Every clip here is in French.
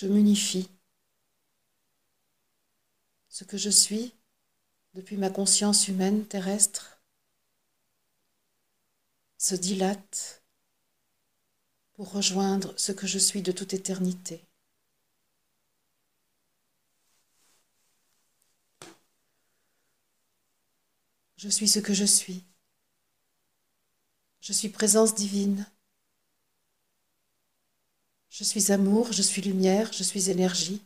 je m'unifie. Ce que je suis, depuis ma conscience humaine terrestre, se dilate pour rejoindre ce que je suis de toute éternité. Je suis ce que je suis. Je suis présence divine. Je suis amour, je suis lumière, je suis énergie,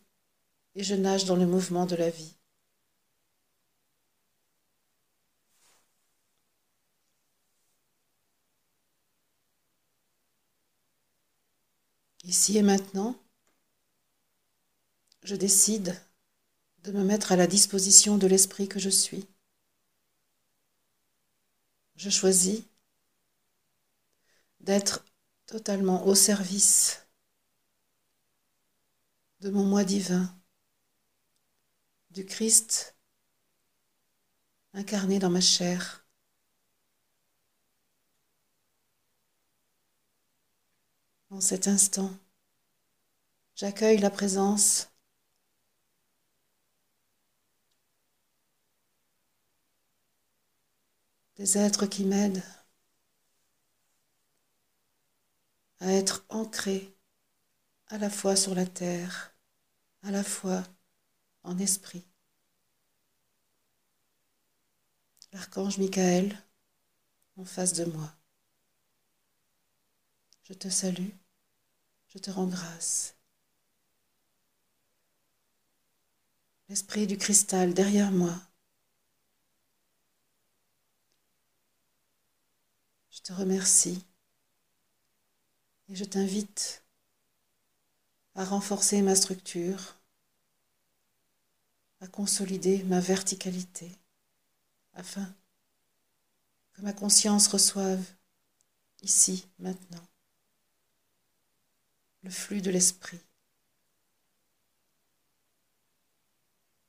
et je nage dans le mouvement de la vie. Ici et maintenant, je décide de me mettre à la disposition de l'esprit que je suis. Je choisis d'être totalement au service de mon moi divin, du Christ incarné dans ma chair. En cet instant, j'accueille la présence des êtres qui m'aident à être ancré à la fois sur la terre, à la fois en esprit. L'archange Michael en face de moi. Je te salue, je te rends grâce. L'esprit du cristal derrière moi Je te remercie et je t'invite à renforcer ma structure, à consolider ma verticalité, afin que ma conscience reçoive ici, maintenant, le flux de l'esprit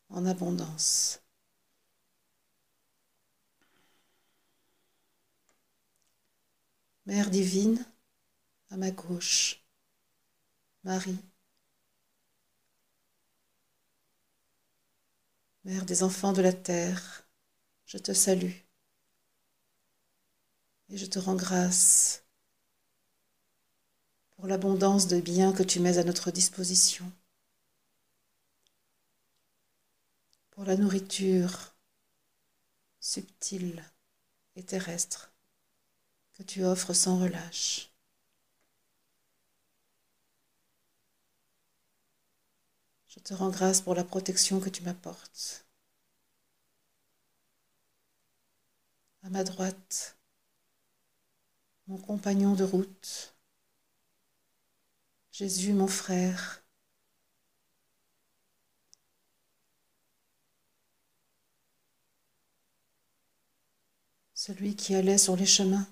en abondance. Mère divine, à ma gauche, Marie, Mère des enfants de la terre, je te salue et je te rends grâce pour l'abondance de biens que tu mets à notre disposition, pour la nourriture subtile et terrestre que tu offres sans relâche. Je te rends grâce pour la protection que tu m'apportes. À ma droite, mon compagnon de route, Jésus mon frère, celui qui allait sur les chemins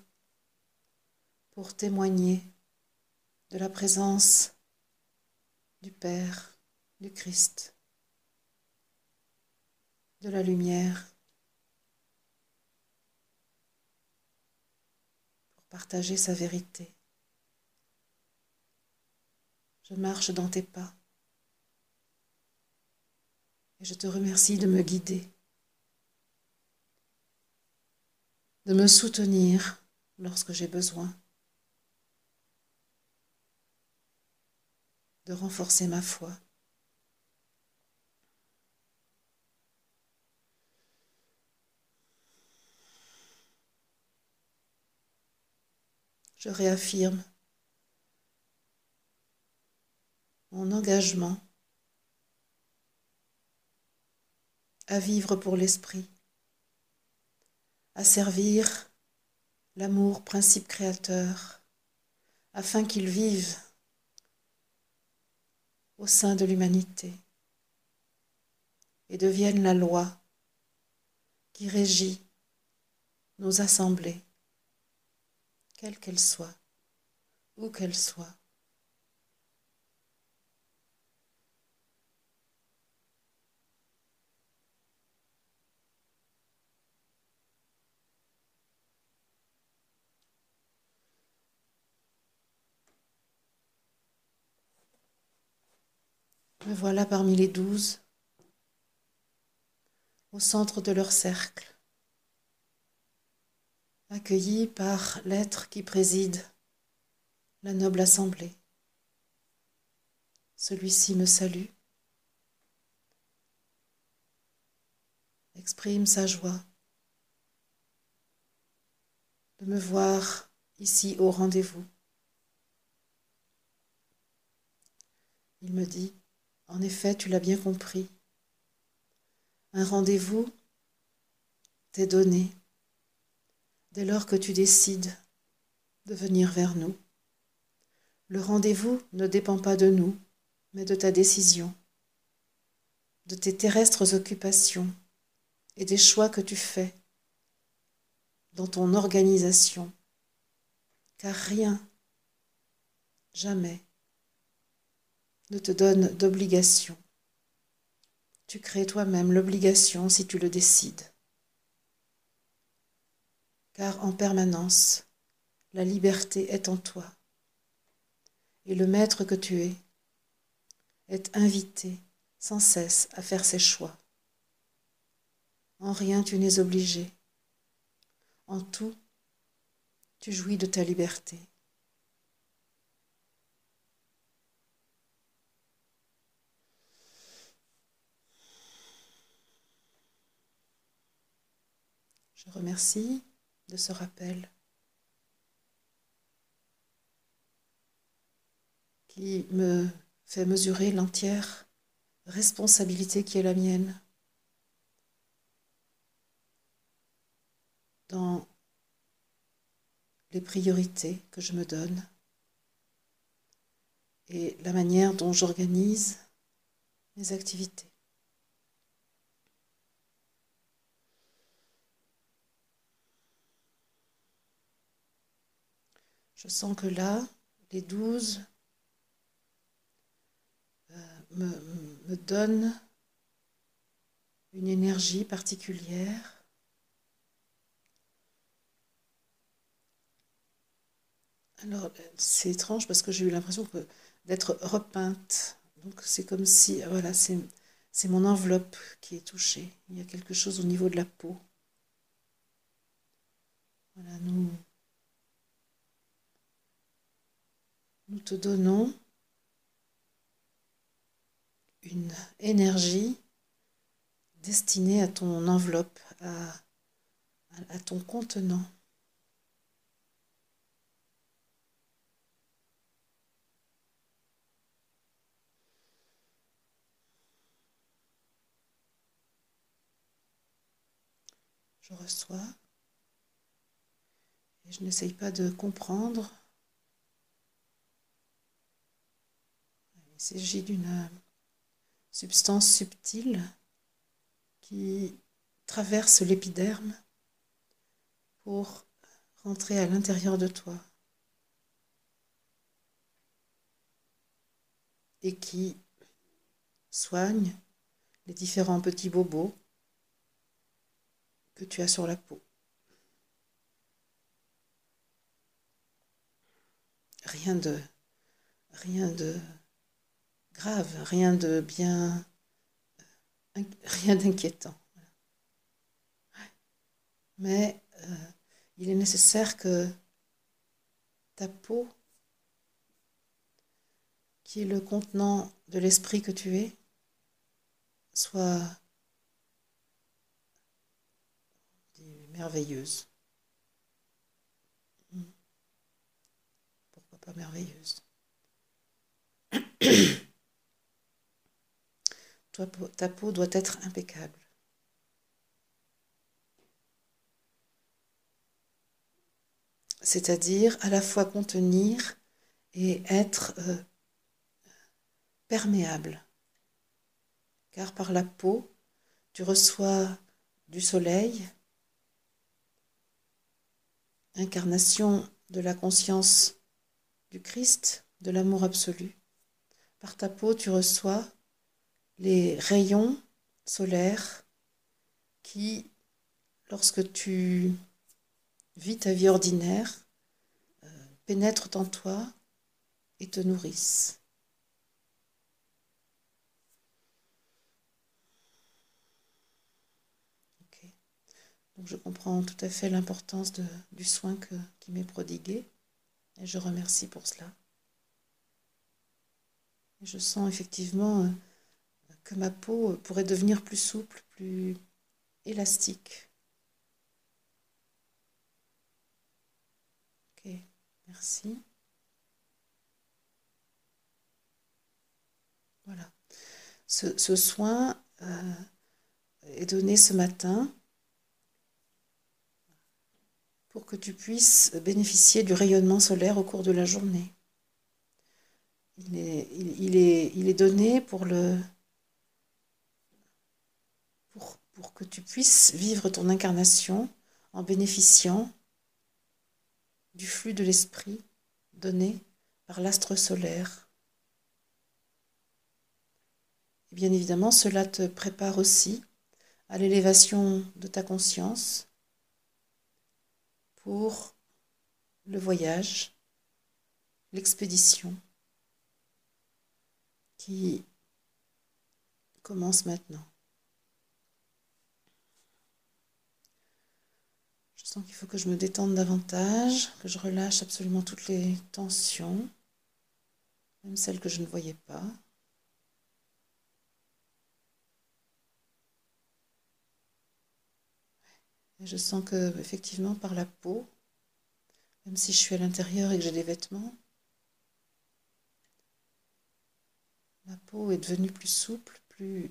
pour témoigner de la présence du Père, du Christ, de la lumière, pour partager sa vérité. Je marche dans tes pas et je te remercie de me guider, de me soutenir lorsque j'ai besoin. de renforcer ma foi. Je réaffirme mon engagement à vivre pour l'esprit, à servir l'amour principe créateur, afin qu'il vive au sein de l'humanité et devienne la loi qui régit nos assemblées, quelles qu'elles soient, où qu'elles soient. Me voilà parmi les douze, au centre de leur cercle, accueilli par l'être qui préside la noble assemblée. Celui-ci me salue, exprime sa joie de me voir ici au rendez-vous. Il me dit, en effet, tu l'as bien compris, un rendez-vous t'est donné dès lors que tu décides de venir vers nous. Le rendez-vous ne dépend pas de nous, mais de ta décision, de tes terrestres occupations et des choix que tu fais dans ton organisation, car rien, jamais, ne te donne d'obligation. Tu crées toi-même l'obligation si tu le décides. Car en permanence, la liberté est en toi et le maître que tu es est invité sans cesse à faire ses choix. En rien tu n'es obligé. En tout, tu jouis de ta liberté. Je remercie de ce rappel. qui me fait mesurer l'entière responsabilité qui est la mienne dans les priorités que je me donne et la manière dont j'organise mes activités. Je sens que là, les douze me, me donne une énergie particulière. Alors, c'est étrange parce que j'ai eu l'impression d'être repeinte. Donc, c'est comme si, voilà, c'est mon enveloppe qui est touchée. Il y a quelque chose au niveau de la peau. Voilà, nous, nous te donnons une énergie destinée à ton enveloppe, à, ton contenant. Je reçois et je n'essaye pas de comprendre. Il s'agit d'une substance subtile qui traverse l'épiderme pour rentrer à l'intérieur de toi et qui soigne les différents petits bobos que tu as sur la peau. Rien de rien de grave, rien de bien, rien d'inquiétant. Mais euh, il est nécessaire que ta peau, qui est le contenant de l'esprit que tu es, soit merveilleuse. Pourquoi pas merveilleuse? ta peau doit être impeccable. C'est-à-dire à la fois contenir et être euh, perméable. Car par la peau, tu reçois du soleil, incarnation de la conscience du Christ, de l'amour absolu. Par ta peau, tu reçois les rayons solaires qui, lorsque tu vis ta vie ordinaire, euh, pénètrent en toi et te nourrissent. Donc je comprends tout à fait l'importance du soin que, qui m'est prodigué et je remercie pour cela. Je sens effectivement euh, que ma peau pourrait devenir plus souple, plus élastique. Ok, merci. Voilà. Ce, soin euh, est donné ce matin pour que tu puisses bénéficier du rayonnement solaire au cours de la journée. Il est, il, est, il est donné pour, le, pour, que tu puisses vivre ton incarnation en bénéficiant du flux de l'esprit donné par l'astre solaire. Et bien évidemment, cela te prépare aussi à l'élévation de ta conscience pour le voyage, l'expédition qui commence maintenant. Sens qu'il faut que je me détende davantage, que je relâche absolument toutes les tensions, même celles que je ne voyais pas. Et je sens que, effectivement, par la peau, même si je suis à l'intérieur et que j'ai des vêtements, ma peau est devenue plus souple, plus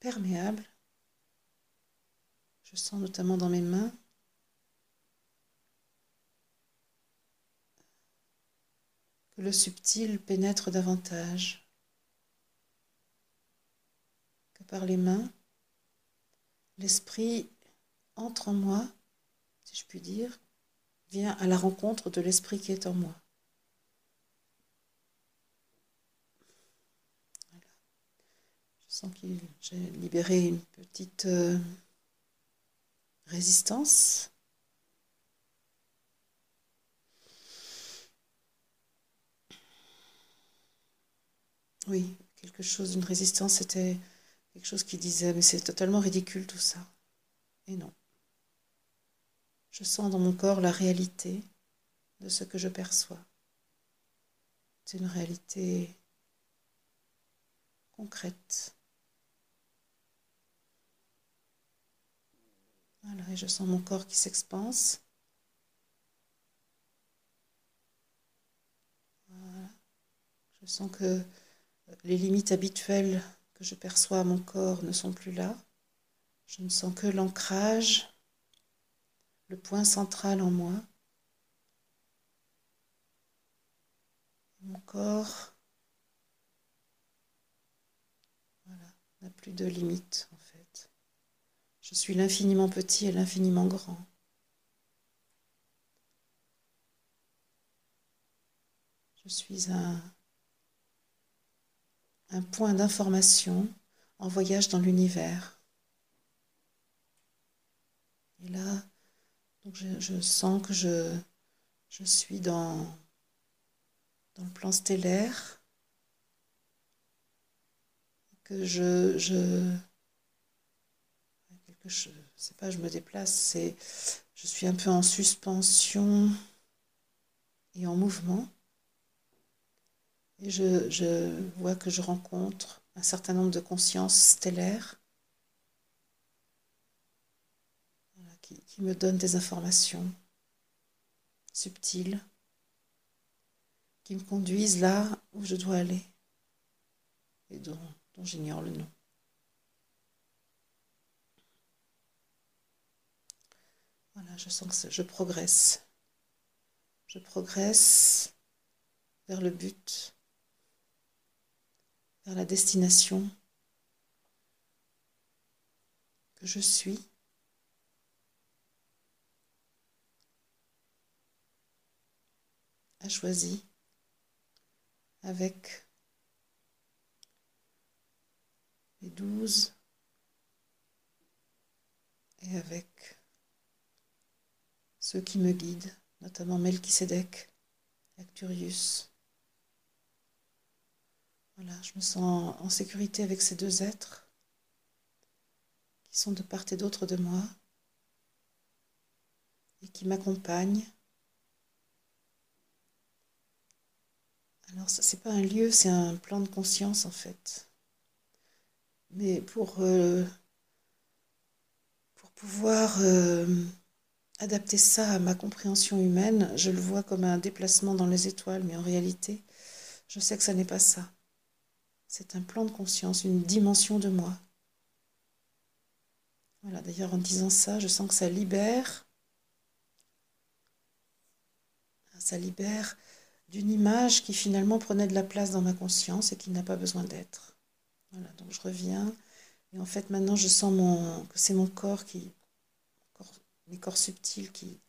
perméable. Je sens notamment dans mes mains le subtil pénètre davantage, que par les mains, l'esprit entre en moi, si je puis dire, vient à la rencontre de l'esprit qui est en moi. Je sens que j'ai libéré une petite euh, résistance. Oui, quelque chose, une résistance, c'était quelque chose qui disait, mais c'est totalement ridicule tout ça. Et non. Je sens dans mon corps la réalité de ce que je perçois. C'est une réalité concrète. Voilà, et je sens mon corps qui s'expanse. Voilà. Je sens que les limites habituelles que je perçois à mon corps ne sont plus là. Je ne sens que l'ancrage le point central en moi. Mon corps n'a plus de limite en fait. Je suis l'infiniment petit et l'infiniment grand. Je suis un, un point d'information en voyage dans l'univers. Et là, je, sens que je, je suis dans, dans le plan stellaire, que je, je quelque chose, c'est pas je me déplace, c'est je suis un peu en suspension et en mouvement. Et je, je vois que je rencontre un certain nombre de consciences stellaires qui, me donne des informations subtiles, qui me conduisent là où je dois aller et dont, dont j'ignore le nom. Voilà, je sens que je progresse. Je progresse vers le but, la destination que je suis. a choisi avec les douze et avec ceux qui me guident, notamment Melchisedec, Acturius. Voilà, je me sens en sécurité avec ces deux êtres qui sont de part et d'autre de moi et qui m'accompagne. Alors, ce n'est pas un lieu, c'est un plan de conscience en fait. Mais pour, euh, pour pouvoir euh, adapter ça à ma compréhension humaine, je le vois comme un déplacement dans les étoiles, mais en réalité, je sais que ça n'est pas ça. C'est un plan de conscience, une dimension de moi. Voilà, d'ailleurs en disant ça, je sens que ça libère. Ça libère d'une image qui finalement prenait de la place dans ma conscience et qui n'a pas besoin d'être. Voilà, donc je reviens. Et en fait, maintenant, je sens mon, que c'est mon corps qui, les corps subtils qui,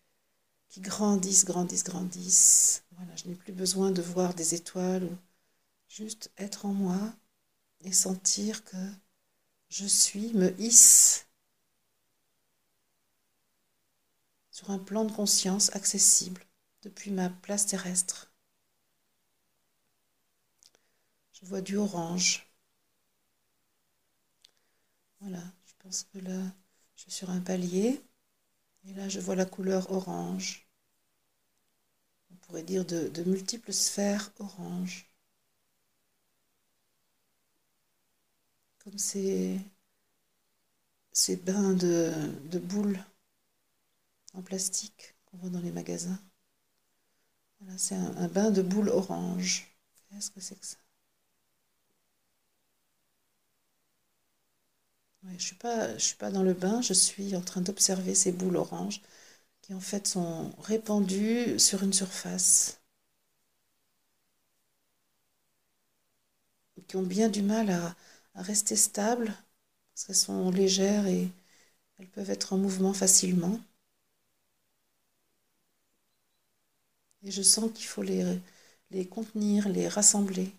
qui grandissent, grandissent, grandissent. Voilà, je n'ai plus besoin de voir des étoiles, juste être en moi et sentir que je suis, me hisse sur un plan de conscience accessible depuis ma place terrestre. Je vois du orange. Voilà, je pense que là, je suis sur un palier. Et là, je vois la couleur orange. On pourrait dire de, multiples sphères orange. Comme ces, ces bains de, de boules en plastique qu'on voit dans les magasins. Voilà, c'est un, bain de boules orange. Qu'est-ce que c'est que ça? Je ne suis, pas, suis pas dans le bain, je suis en train d'observer ces boules oranges qui en fait sont répandues sur une surface. Qui ont bien du mal à, à rester stables parce qu'elles sont légères et elles peuvent être en mouvement facilement. Et je sens qu'il faut les, contenir, les rassembler.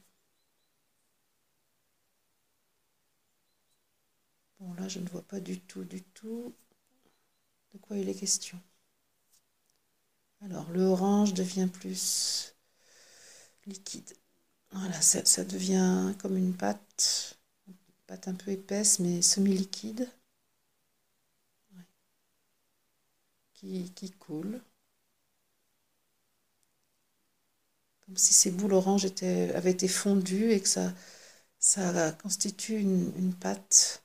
Bon, là, je ne vois pas du tout, du tout de quoi il est question. Alors, le orange devient plus liquide. Voilà, ça, devient comme une pâte, pâte un peu épaisse, mais semi-liquide, qui, coule. comme si ces boules oranges avaient été fondues et que ça, ça constitue une, pâte.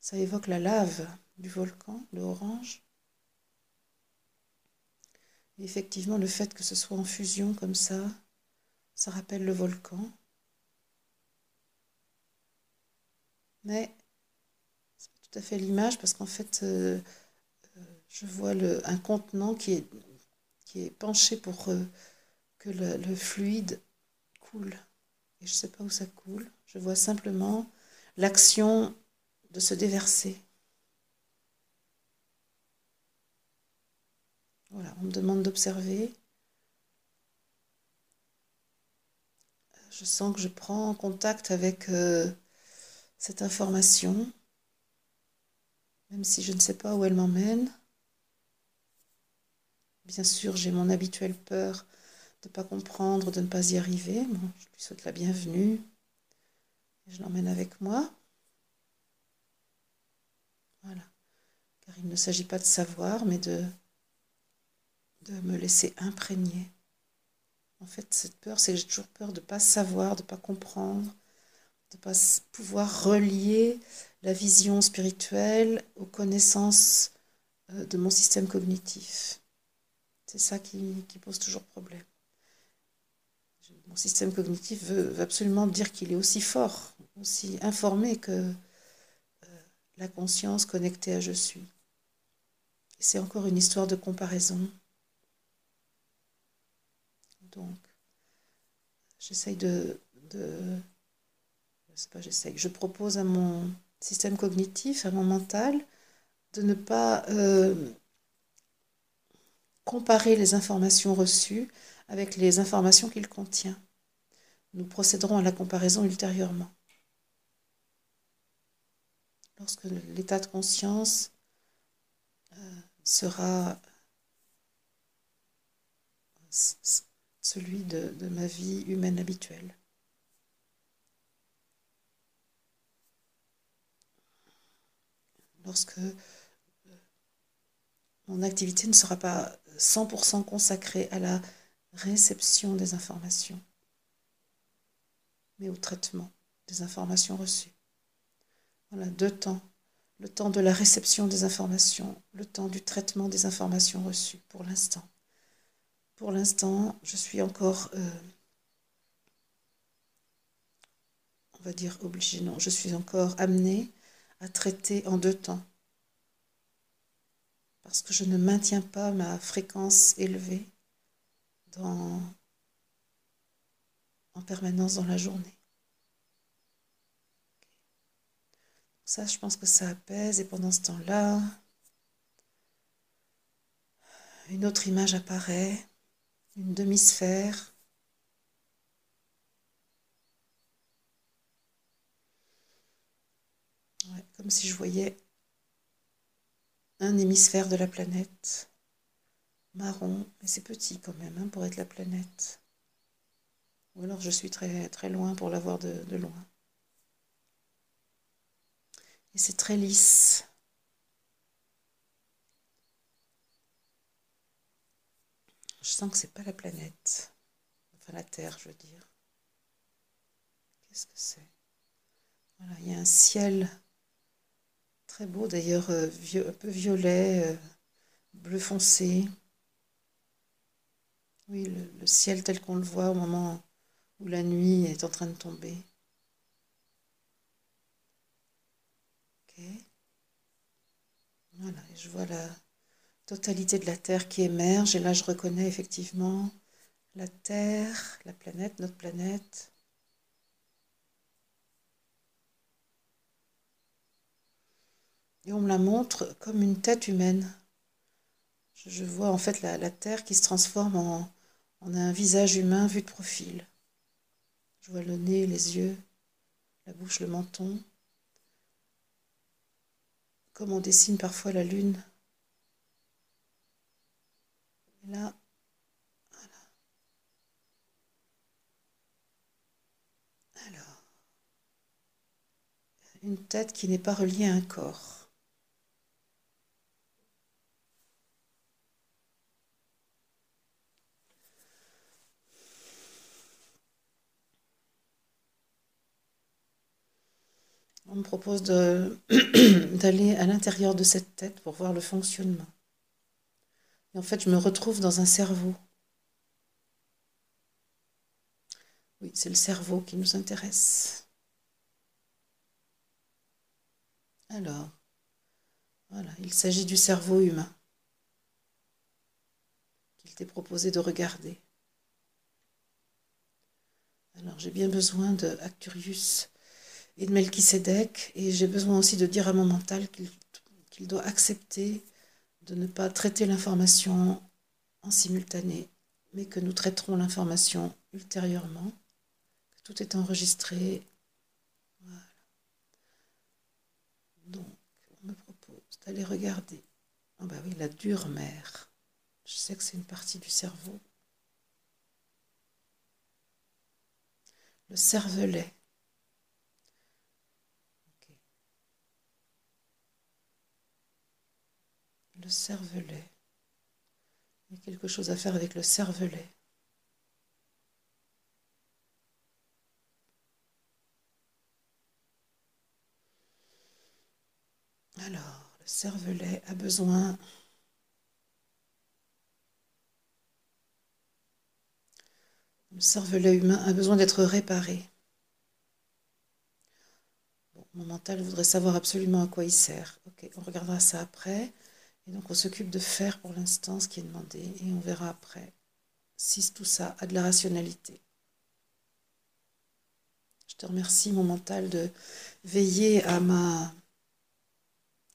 Ça évoque la lave du volcan, le orange. Et effectivement, le fait que ce soit en fusion comme ça, ça rappelle le volcan. Mais c'est pas tout à fait l'image parce qu'en fait, euh, je vois le, un contenant qui est, qui est penché pour euh, que le, fluide coule. Et je ne sais pas où ça coule. Je vois simplement l'action de se déverser. Voilà, on me demande d'observer. Je sens que je prends contact avec euh, cette information, même si je ne sais pas où elle m'emmène. Bien sûr, j'ai mon habituelle peur de ne pas comprendre, de ne pas y arriver. Je lui souhaite la bienvenue. je l'emmène avec moi. Voilà. Car il ne s'agit pas de savoir, mais de, de me laisser imprégner. En fait, cette peur, c'est que j'ai toujours peur de ne pas savoir, de ne pas comprendre, de ne pas pouvoir relier la vision spirituelle aux connaissances euh, de mon système cognitif. C'est ça qui, pose toujours problème. Mon système cognitif veut, absolument dire qu'il est aussi fort, aussi informé que euh, la conscience connectée à je suis. C'est encore une histoire de comparaison. Donc, j'essaye de, de je sais pas, j'essaye, je propose à mon système cognitif, à mon mental, de ne pas euh, comparer les informations reçues avec les informations qu'il contient. Nous procéderons à la comparaison ultérieurement. Lorsque l'état de conscience euh, sera celui de, ma vie humaine habituelle. lorsque euh, mon activité ne sera pas 100% consacrée à la réception des informations, mais au traitement des informations reçues. Voilà, deux temps. Le temps de la réception des informations, le temps du traitement des informations reçues pour l'instant. Pour l'instant, je suis encore, euh, on va dire obligée, non, je suis encore amenée à traiter en deux temps. Parce que je ne maintiens pas ma fréquence élevée en permanence dans la journée. Ça, je pense que ça apaise. Et pendant ce temps-là, une autre image apparaît, une demi-sphère. comme si je voyais un hémisphère de la planète, marron, mais c'est petit quand même hein, pour être la planète. Ou alors je suis très, très loin pour la voir de loin. Et c'est très lisse. Je sens que c'est pas la planète. Enfin la Terre, je veux dire. Qu'est-ce que c'est? Voilà, il y a un ciel très beau d'ailleurs, euh, un peu violet, euh, bleu foncé. Oui, le ciel tel qu'on le voit au moment où la nuit est en train de tomber. Voilà, je vois la totalité de la Terre qui émerge et là je reconnais effectivement la Terre, la planète, notre planète. Et on me la montre comme une tête humaine. Je, vois en fait la, Terre qui se transforme en, en un visage humain vu de profil. Je vois le nez, les yeux, la bouche, le menton comme on dessine parfois la lune. Là. Alors, une tête qui n'est pas reliée à un corps. On me propose d'aller à l'intérieur de cette tête pour voir le fonctionnement. Et en fait, je me retrouve dans un cerveau. Oui, c'est le cerveau qui nous intéresse. Alors, voilà, il s'agit du cerveau humain qu'il t'est proposé de regarder. Alors, j'ai bien besoin de Acturius et de Melchisedec. Et j'ai besoin aussi de dire à mon mental qu'il doit accepter de ne pas traiter l'information en simultané, mais que nous traiterons l'information ultérieurement, que tout est enregistré. Donc, on me propose d'aller regarder. Ah bah oui, la dure mère. Je sais que c'est une partie du cerveau. Le cervelet. Cervelet. Il y a quelque chose à faire avec le cervelet. Alors, le cervelet a besoin Le cervelet humain a besoin d'être réparé. mon mental voudrait savoir absolument à quoi il sert. Ok, on regardera ça après. Et donc on s'occupe de faire pour l'instant ce qui est demandé et on verra après si tout ça a de la rationalité. Je te remercie mon mental de veiller à ma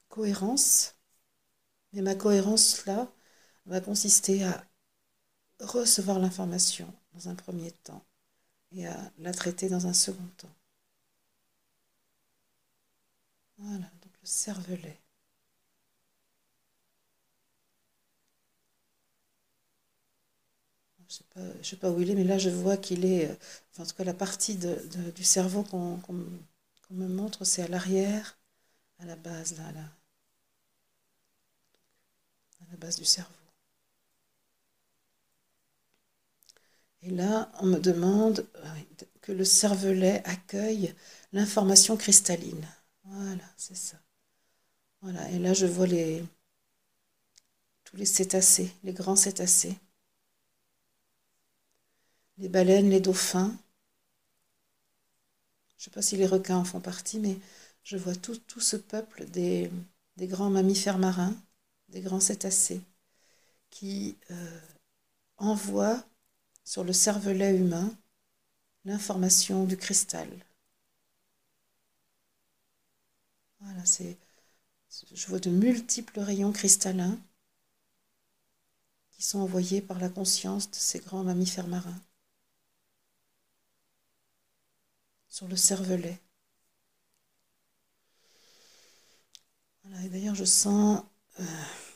cohérence. Mais ma cohérence là va consister à recevoir l'information dans un premier temps et à la traiter dans un second temps. Voilà, donc le cervelet. Je ne sais, pas où il est, mais là je vois qu'il est, euh, en tout cas la partie du cerveau qu'on me montre, c'est à l'arrière, à la base, là, à la base du cerveau. Et là, on me demande euh, que le cervelet accueille l'information cristalline. Voilà, c'est ça. Voilà, et là je vois les, tous les cétacés, les grands cétacés, les baleines, les dauphins. Je ne sais pas si les requins en font partie, mais je vois tout, ce peuple des, des, grands mammifères marins, des grands cétacés, qui euh, envoient sur le cervelet humain l'information du cristal. Voilà, c'est. Je vois de multiples rayons cristallins qui sont envoyés par la conscience de ces grands mammifères marins sur le cervelet. Voilà, et d'ailleurs, je sens euh,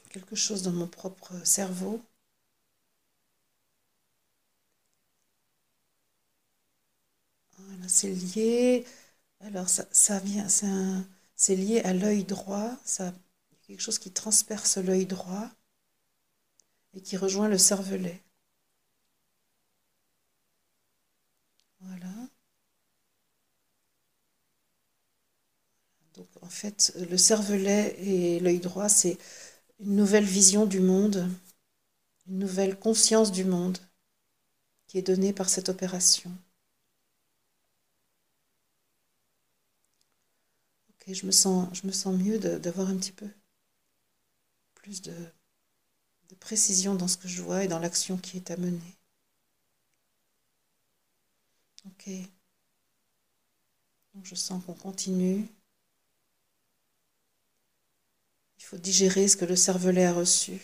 quelque chose dans mon propre cerveau. Voilà, c'est lié. Alors, ça, ça vient, c'est c'est lié à l'œil droit, ça, quelque chose qui transperce l'œil droit et qui rejoint le cervelet. Voilà. Donc en fait, le cervelet et l'œil droit, c'est une nouvelle vision du monde, une nouvelle conscience du monde qui est donnée par cette opération. je me sens, je me sens mieux d'avoir un petit peu plus de, de précision dans ce que je vois et dans l'action qui est à mener. Ok. Donc je sens qu'on continue. Il faut digérer ce que le cervelet a reçu.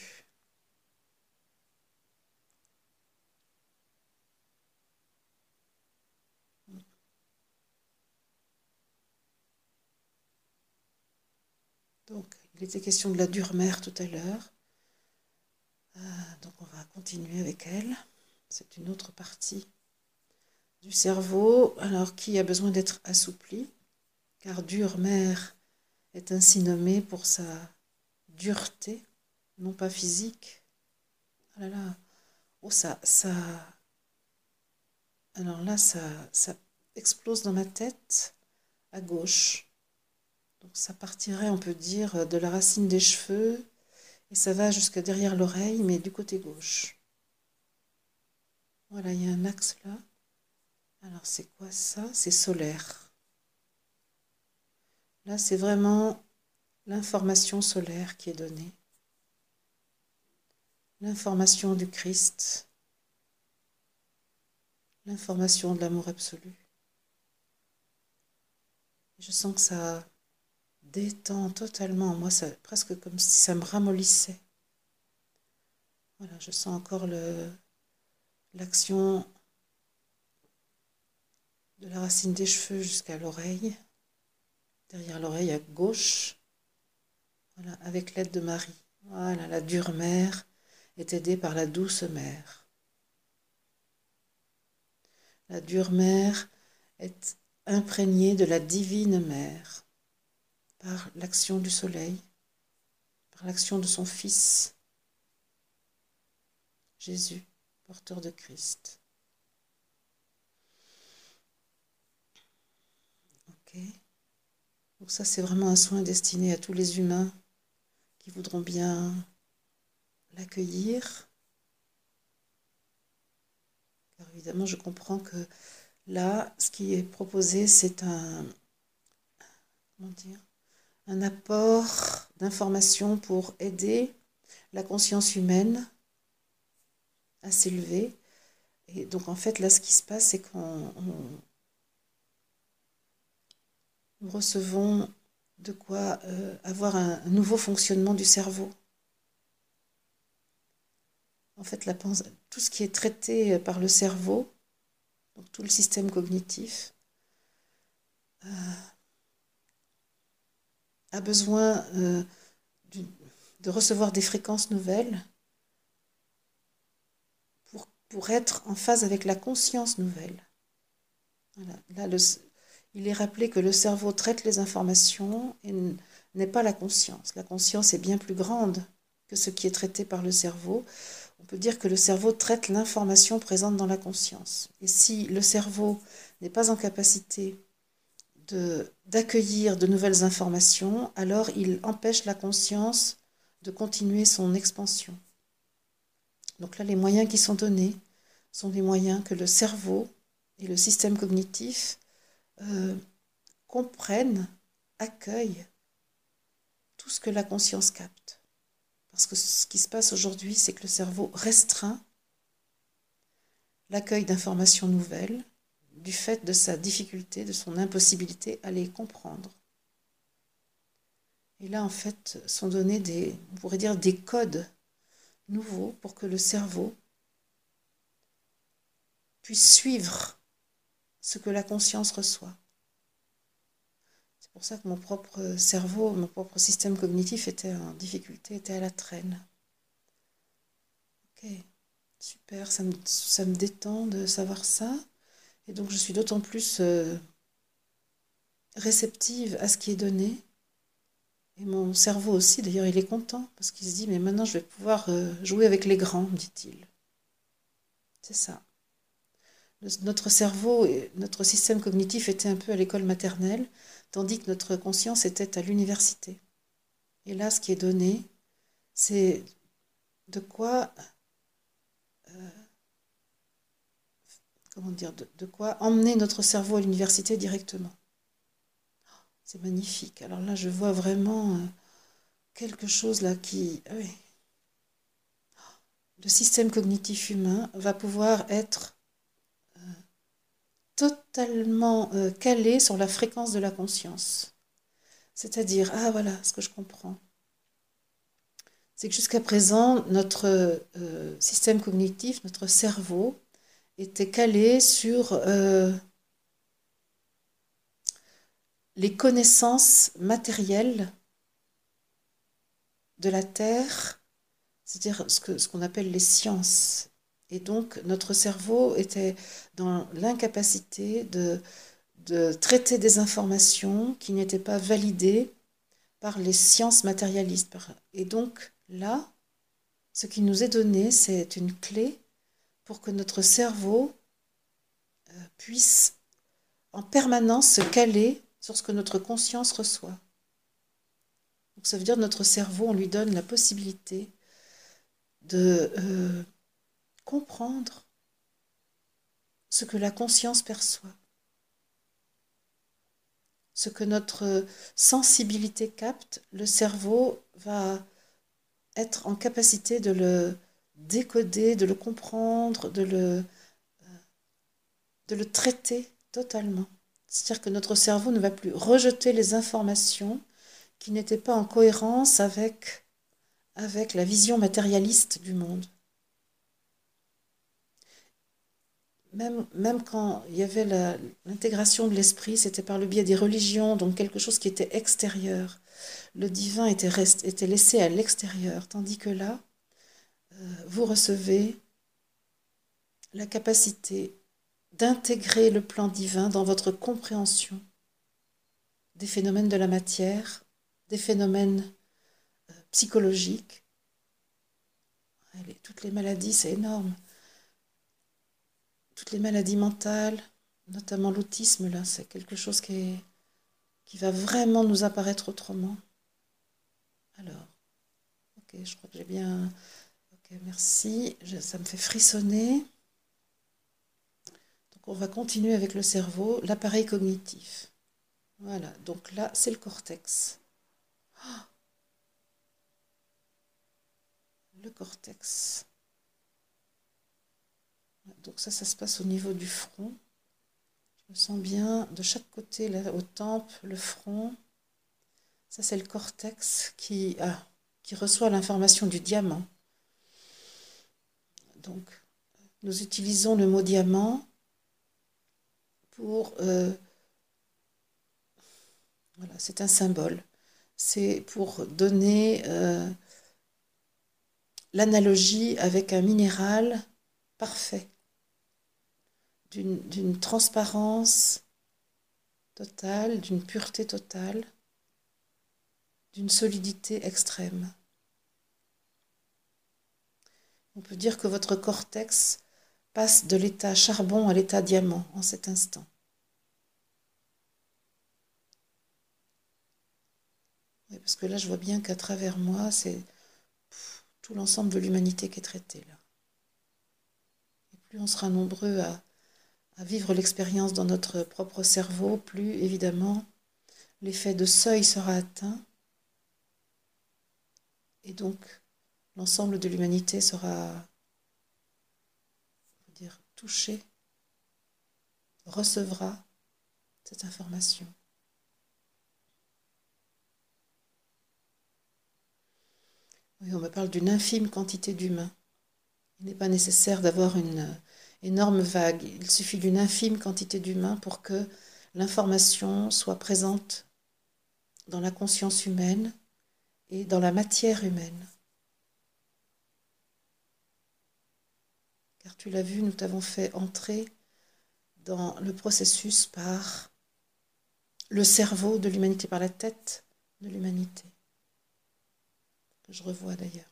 Donc, il était question de la dure mère tout à l'heure. Euh, donc, on va continuer avec elle. C'est une autre partie du cerveau, alors qui a besoin d'être assoupli, car dure mère est ainsi nommée pour sa dureté, non pas physique. Ah là là, oh ça. Alors là, ça, ça explose dans ma tête à gauche. Donc ça partirait, on peut dire, de la racine des cheveux et ça va jusqu'à derrière l'oreille, mais du côté gauche. Voilà, il y a un axe là. Alors c'est quoi ça? C'est solaire. Là, c'est vraiment l'information solaire qui est donnée. L'information du Christ. L'information de l'amour absolu. Je sens que ça détend totalement. Moi, c'est presque comme si ça me ramollissait. Voilà, je sens encore l'action de la racine des cheveux jusqu'à l'oreille, derrière l'oreille à gauche, avec l'aide de Marie. Voilà, la dure mère est aidée par la douce mère. La dure mère est imprégnée de la divine mère par l'action du soleil, par l'action de son Fils, Jésus, porteur de Christ. Ok Donc ça, c'est vraiment un soin destiné à tous les humains qui voudront bien l'accueillir. Car évidemment, je comprends que là, ce qui est proposé, c'est un... Comment dire un apport d'informations pour aider la conscience humaine à s'élever. Et donc en fait, là, ce qui se passe, c'est qu'on nous recevons de quoi euh, avoir un, nouveau fonctionnement du cerveau. En fait, tout ce qui est traité par le cerveau, donc tout le système cognitif, euh, a besoin euh, de recevoir des fréquences nouvelles pour, être en phase avec la conscience nouvelle. Là, il est rappelé que le cerveau traite les informations et n'est pas la conscience. La conscience est bien plus grande que ce qui est traité par le cerveau. On peut dire que le cerveau traite l'information présente dans la conscience. Et si le cerveau n'est pas en capacité d'accueillir de, nouvelles informations, alors il empêche la conscience de continuer son expansion. Donc là, les moyens qui sont donnés sont des moyens que le cerveau et le système cognitif euh, comprennent, accueillent tout ce que la conscience capte. Parce que ce qui se passe aujourd'hui, c'est que le cerveau restreint l'accueil d'informations nouvelles du fait de sa difficulté, de son impossibilité à les comprendre. Et là, en fait, sont donnés des, on pourrait dire, des codes nouveaux pour que le cerveau puisse suivre ce que la conscience reçoit. C'est pour ça que mon propre cerveau, mon propre système cognitif était en difficulté, était à la traîne. Ok, super, ça me, ça me détend de savoir ça. Et donc je suis d'autant plus euh, réceptive à ce qui est donné. Et mon cerveau aussi, d'ailleurs, il est content parce qu'il se dit, mais maintenant je vais pouvoir euh, jouer avec les grands, dit-il. C'est ça. Notre cerveau notre système cognitif était un peu à l'école maternelle, tandis que notre conscience était à l'université. Et là, ce qui est donné, c'est de quoi euh, comment dire, de, quoi emmener notre cerveau à l'université directement. C'est magnifique. Alors là, je vois vraiment euh, quelque chose là qui... Le système cognitif humain va pouvoir être totalement euh, calé sur la fréquence de la conscience. C'est-à-dire, ah voilà ce que je comprends. C'est que jusqu'à présent, notre système cognitif, notre cerveau, était calé sur euh, les connaissances matérielles de la Terre, c'est-à-dire ce qu'on appelle les sciences. Et donc notre cerveau était dans l'incapacité de, de traiter des informations qui n'étaient pas validées par les sciences matérialistes. Et donc là, ce qui nous est donné, c'est une clé pour que notre cerveau euh, puisse en permanence se caler sur ce que notre conscience reçoit. Donc ça veut dire que notre cerveau, on lui donne la possibilité de euh, comprendre ce que la conscience perçoit, ce que notre sensibilité capte, le cerveau va être en capacité de le décoder, de le comprendre, de le, traiter totalement. C'est-à-dire que notre cerveau ne va plus rejeter les informations qui n'étaient pas en cohérence avec, avec la vision matérialiste du monde. Même, quand il y avait l'intégration de l'esprit, c'était par le biais des religions, donc quelque chose qui était extérieur. Le divin était, était laissé à l'extérieur, tandis que là, euh, vous recevez la capacité d'intégrer le plan divin dans votre compréhension des phénomènes de la matière, des phénomènes euh, psychologiques. toutes les maladies, c'est énorme. Toutes les maladies mentales, notamment l'autisme, là, c'est quelque chose qui, va vraiment nous apparaître autrement. Alors, ok, je crois que j'ai bien merci. ça me fait frissonner. Donc on va continuer avec le cerveau, l'appareil cognitif. Voilà, donc là, c'est le cortex. le cortex. Donc ça, ça se passe au niveau du front. Je me sens bien de chaque côté, là, aux tempes, le front. Ça, c'est le cortex qui, ah, qui reçoit l'information du diamant. Donc, nous utilisons le mot diamant pour... Euh, voilà, c'est un symbole. C'est pour donner euh, l'analogie avec un minéral parfait, d'une transparence totale, d'une pureté totale, d'une solidité extrême. On peut dire que votre cortex passe de l'état charbon à l'état diamant en cet instant. parce que là, je vois bien qu'à travers moi, c'est tout l'ensemble de l'humanité qui est traité là. Et plus on sera nombreux à, à vivre l'expérience dans notre propre cerveau, plus évidemment l'effet de seuil sera atteint. Et donc l'ensemble de l'humanité sera dire, recevra cette information. Oui, on me parle d'une infime quantité d'humains. Il n'est pas nécessaire d'avoir une énorme vague. Il suffit d'une infime quantité d'humains pour que l'information soit présente dans la conscience humaine et dans la matière humaine. Car tu l'as vu, nous t'avons fait entrer dans le processus par le cerveau de l'humanité, par la tête de l'humanité. Je revois d'ailleurs.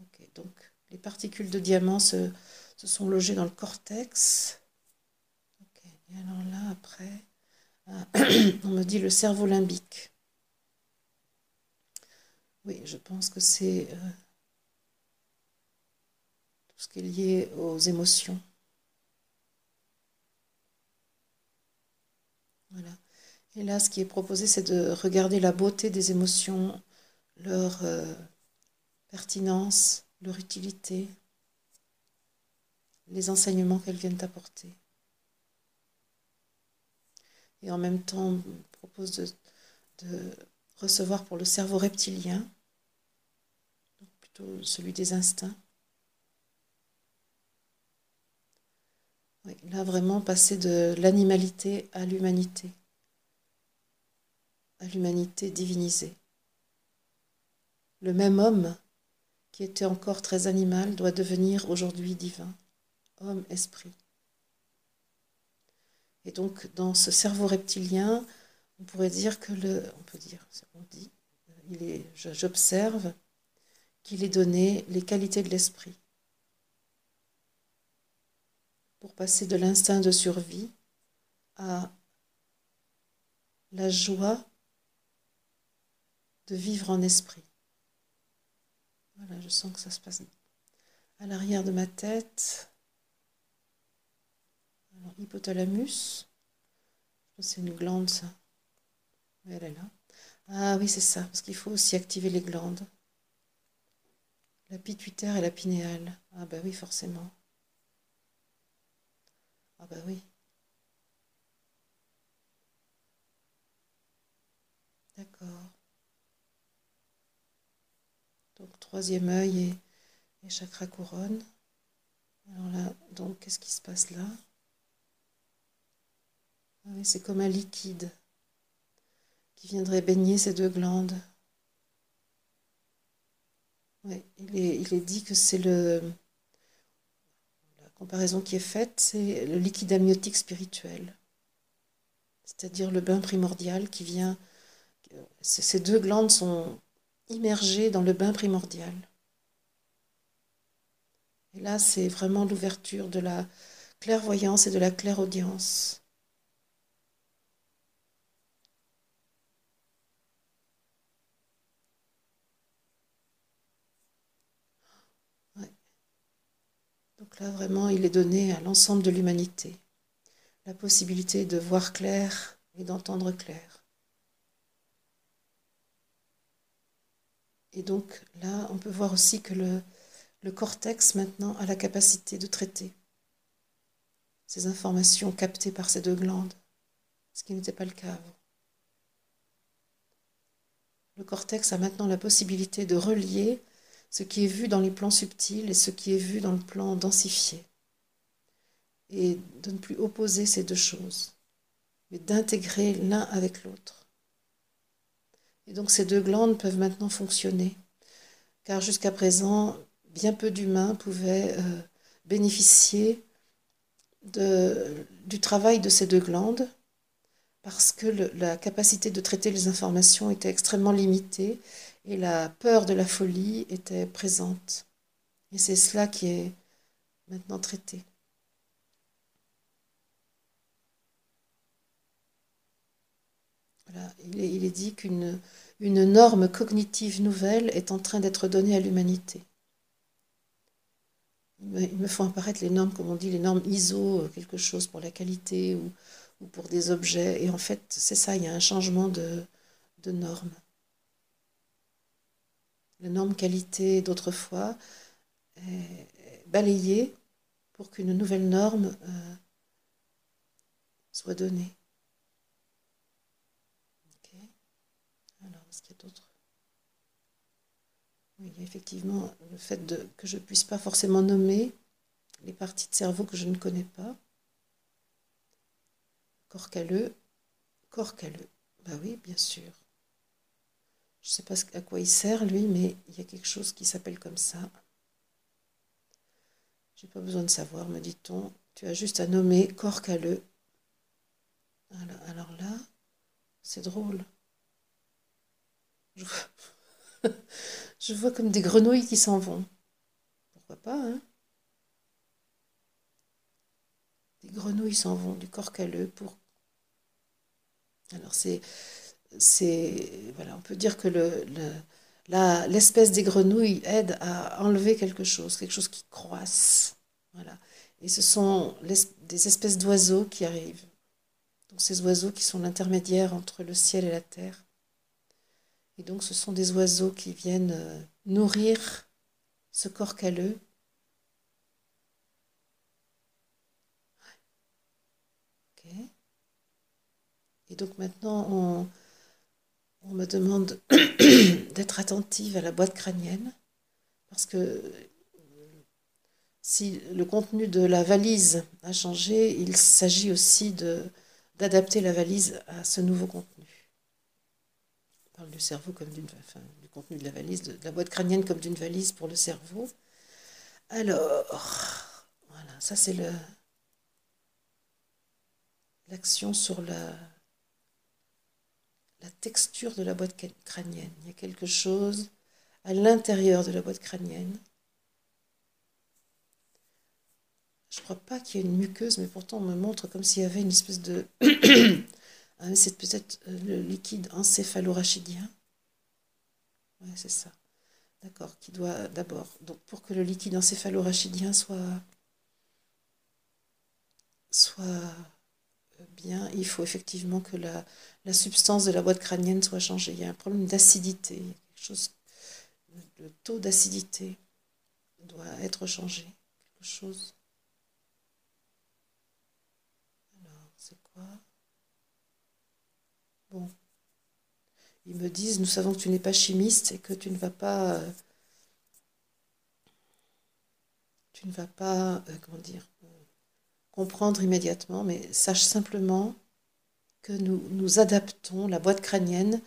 Ok, donc les particules de diamant se, sont logées dans le cortex. Et alors là, après, euh, on me dit le cerveau limbique. Oui, je pense que c'est euh, tout ce qui est lié aux émotions. Voilà. Et là, ce qui est proposé, c'est de regarder la beauté des émotions, leur euh, pertinence, leur utilité, les enseignements qu'elles viennent apporter. Et en même temps, on propose de, recevoir pour le cerveau reptilien, plutôt celui des instincts. là, vraiment passer de l'animalité à l'humanité, à l'humanité divinisée. Le même homme qui était encore très animal, doit devenir aujourd'hui divin, homme, esprit. Et donc, dans ce cerveau reptilien, on pourrait dire que le. On peut dire, on dit, il est, j'observe qu'il est donné les qualités de l'esprit pour passer de l'instinct de survie à la joie de vivre en esprit. Voilà, je sens que ça se passe à l'arrière de ma tête. Alors, hypothalamus. C'est une glande, ça. Elle est là. Ah oui, c'est ça, parce qu'il faut aussi activer les glandes. La pituitaire et la pinéale. Ah bah oui, forcément. Ah bah oui. D'accord. Donc troisième œil et, chakra couronne. Alors là, donc qu'est-ce qui se passe là? Ah C'est comme un liquide qui viendrait baigner ces deux glandes. il, est, il est dit que c'est le... La comparaison qui est faite, c'est le liquide amniotique spirituel. C'est-à-dire le bain primordial qui vient... Ces deux glandes sont immergé dans le bain primordial. Et là, c'est vraiment l'ouverture de la clairvoyance et de la clairaudience. Donc là, vraiment, il est donné à l'ensemble de l'humanité la possibilité de voir clair et d'entendre clair. Et donc là, on peut voir aussi que le, cortex maintenant a la capacité de traiter ces informations captées par ces deux glandes, ce qui n'était pas le cas avant. Le cortex a maintenant la possibilité de relier ce qui est vu dans les plans subtils et ce qui est vu dans le plan densifié, et de ne plus opposer ces deux choses, mais d'intégrer l'un avec l'autre. Et donc ces deux glandes peuvent maintenant fonctionner, car jusqu'à présent, bien peu d'humains pouvaient euh, bénéficier du travail de ces deux glandes, parce que la capacité de traiter les informations était extrêmement limitée et la peur de la folie était présente Et c'est cela qui est maintenant traité. Voilà, il, est, il est dit qu'une une norme cognitive nouvelle est en train d'être donnée à l'humanité. Il me faut apparaître les normes, comme on dit, les normes ISO, quelque chose pour la qualité ou, ou pour des objets. Et en fait, c'est ça, il y a un changement de, de normes. La norme qualité d'autrefois est balayée pour qu'une nouvelle norme euh, soit donnée. Alors, est-ce qu'il y a d'autres Oui, effectivement le fait de, que je ne puisse pas forcément nommer les parties de cerveau que je ne connais pas. Corps calleux, corps calleux. Bah oui, bien sûr. Je ne sais pas à quoi il sert, lui, mais il y a quelque chose qui s'appelle comme ça. J'ai pas besoin de savoir, me dit-on. Tu as juste à nommer corps calleux. Alors, là, c'est drôle. Je. Je vois comme des grenouilles qui s'en vont. Pourquoi pas, hein? Des grenouilles s'en vont du corps calleux pour. Alors c'est on peut dire que le, l'espèce des grenouilles aide à enlever quelque chose, quelque chose qui croisse. Voilà. Et ce sont des espèces d'oiseaux qui arrivent. Donc ces oiseaux qui sont l'intermédiaire entre le ciel et la terre. Et donc ce sont des oiseaux qui viennent euh, nourrir ce corps calleux. Et donc maintenant, on, on me demande d'être attentive à la boîte crânienne, parce que si le contenu de la valise a changé, il s'agit aussi d'adapter la valise à ce nouveau contenu. Parle du cerveau comme d'une, enfin, du contenu de la valise, de, la boîte crânienne comme d'une valise pour le cerveau. Alors, voilà, ça c'est l'action sur la, la texture de la boîte crânienne. Il y a quelque chose à l'intérieur de la boîte crânienne. Je ne crois pas qu'il y ait une muqueuse, mais pourtant on me montre comme s'il y avait une espèce de... Ah, c'est peut-être euh, le liquide encéphalorachidien. Oui, c'est ça. D'accord, qui doit d'abord... Donc pour que le liquide encéphalorachidien soit... soit bien, il faut effectivement que la, la, substance de la boîte crânienne soit changée. Il y a un problème d'acidité, quelque chose, le taux d'acidité doit être changé, quelque chose. Alors, c'est quoi Bon. Ils me disent, nous savons que tu n'es pas chimiste et que tu ne vas pas... Euh, tu ne vas pas, euh, comment dire, comprendre immédiatement, mais sache simplement que nous, nous adaptons la boîte crânienne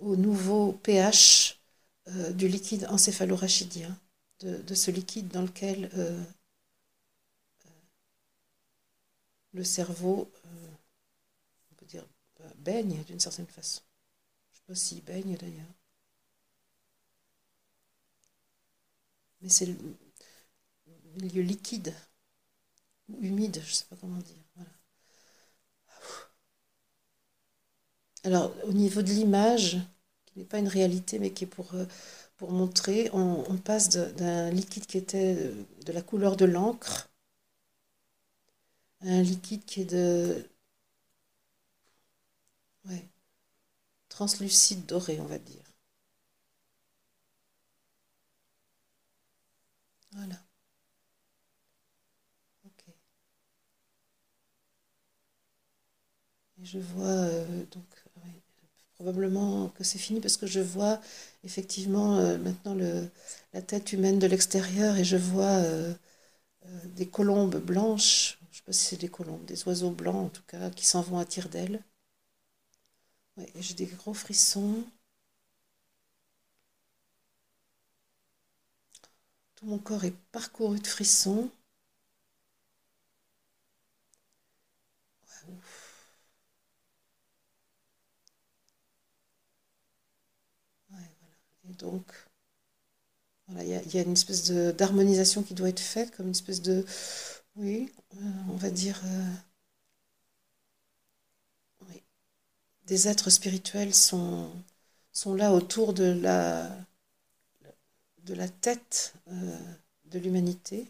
au nouveau pH euh, du liquide encéphalorachidien, de, de, ce liquide dans lequel le cerveau, baigne d'une certaine façon. Je ne sais pas s'il baigne d'ailleurs. Mais c'est le milieu liquide humide, je ne sais pas comment dire. Alors, au niveau de l'image, qui n'est pas une réalité, mais qui est pour, euh, pour montrer, on, passe d'un liquide qui était de la couleur de l'encre à un liquide qui est de translucide doré, on va dire. Voilà. Et je vois euh, donc probablement que c'est fini parce que je vois effectivement euh, maintenant le, la tête humaine de l'extérieur et je vois euh, des colombes blanches, je sais pas si c'est des colombes, des oiseaux blancs en tout cas, qui s'en vont à tire d'aile. Ouais, et j'ai des gros frissons. Tout mon corps est parcouru de frissons. donc, Voilà, il y, a, une espèce d'harmonisation qui doit être faite, comme une espèce de, oui, on va dire, oui, des êtres spirituels sont, là autour de la, de la tête de l'humanité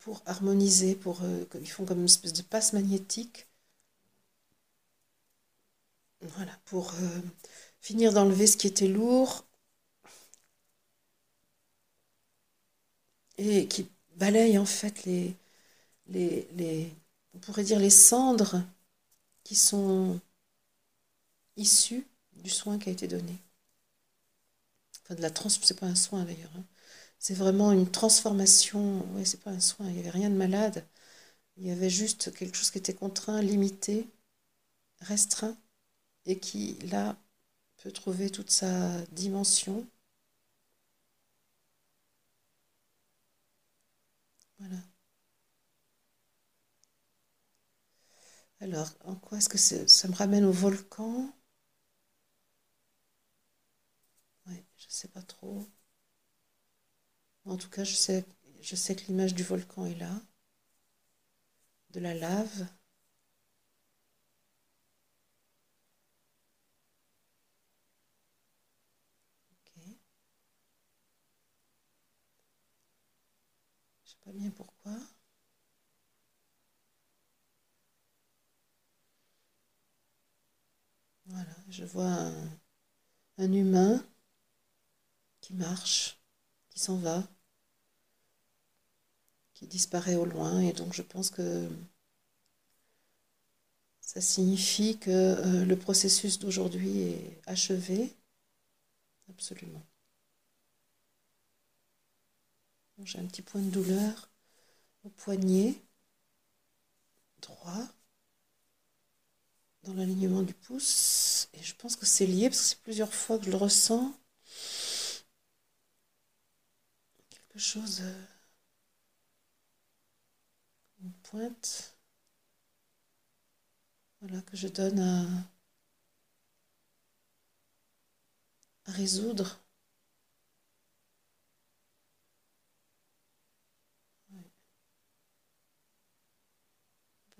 pour harmoniser, pour, euh, ils font comme une espèce de passe magnétique. Voilà, pour euh, finir d'enlever ce qui était lourd et qui balaye en fait les, les, les, on pourrait dire les cendres qui sont issues du soin qui a été donné. Enfin, de la trans, c'est pas un soin d'ailleurs. Hein. C'est vraiment une transformation. Oui, c'est pas un soin, il n'y avait rien de malade. Il y avait juste quelque chose qui était contraint, limité, restreint, et qui, là, peut trouver toute sa dimension. Alors, en quoi est-ce que ça me ramène au volcan? Oui, je ne sais pas trop. En tout cas, je sais, je sais que l'image du volcan est là, de la lave. Ok. Je sais pas bien pourquoi. Voilà, je vois un, un humain qui marche, qui s'en va qui disparaît au loin. Et donc je pense que ça signifie que euh, le processus d'aujourd'hui est achevé. Absolument. J'ai un petit point de douleur au poignet droit, dans l'alignement du pouce. Et je pense que c'est lié parce que c'est plusieurs fois que je le ressens. Quelque chose. Euh, une pointe voilà, que je donne à, résoudre.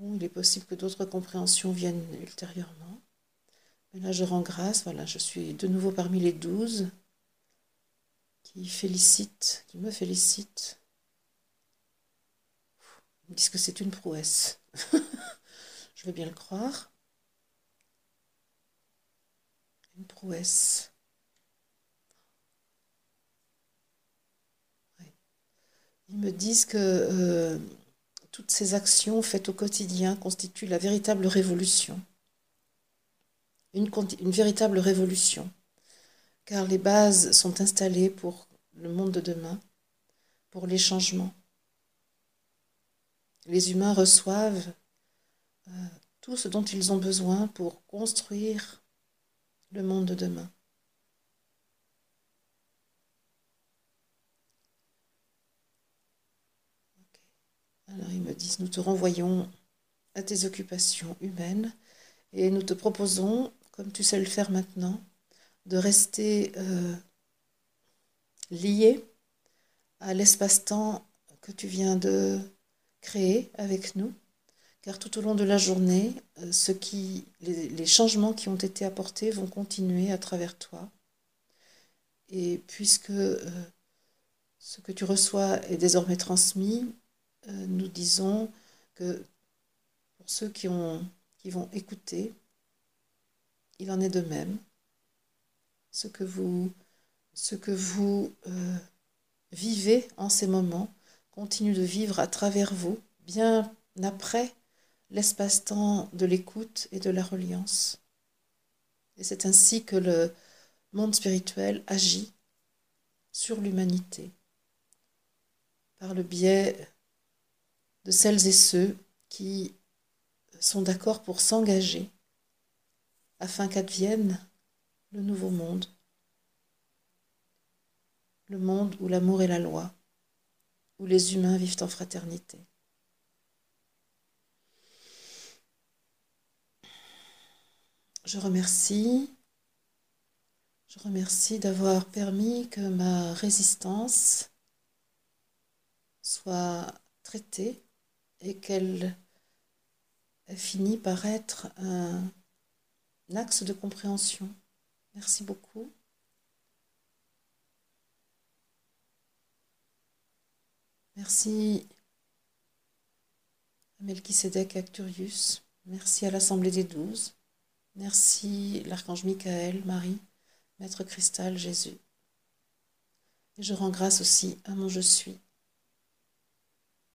Il est possible que d'autres compréhensions viennent ultérieurement. Mais là, je rends grâce. Voilà, je suis de nouveau parmi les douze qui félicitent, qui me félicitent ils disent que c'est une prouesse. Je veux bien le croire. Une prouesse. Ils me disent que euh, toutes ces actions faites au quotidien constituent la véritable révolution. Une, véritable révolution. Car les bases sont installées pour le monde de demain, pour les changements les humains reçoivent euh, tout ce dont ils ont besoin pour construire le monde de demain. Alors ils me disent, nous te renvoyons à tes occupations humaines et nous te proposons, comme tu sais le faire maintenant, de rester euh, lié à l'espace-temps que tu viens de créer avec nous, car tout au long de la journée, euh, ce qui, les, changements qui ont été apportés vont continuer à travers toi. Et puisque euh, ce que tu reçois est désormais transmis, nous disons que pour ceux qui, ont, qui vont écouter, il en est de même. Ce que vous, ce que vous vivez en ces moments continue de vivre à travers vous, bien après l'espace-temps de l'écoute et de la reliance. Et c'est ainsi que le monde spirituel agit sur l'humanité, par le biais de celles et ceux qui sont d'accord pour s'engager afin qu'advienne le nouveau monde, le monde où l'amour est la loi où les humains vivent en fraternité. je remercie, je remercie d'avoir permis que ma résistance soit traitée et qu'elle finit par être un, axe de compréhension. Merci beaucoup. Merci à Melchisedec Acturius. Merci à l'Assemblée des Douze. Merci l'Archange Michael, Marie, Maître Cristal, Jésus. Et je rends grâce aussi à mon Je suis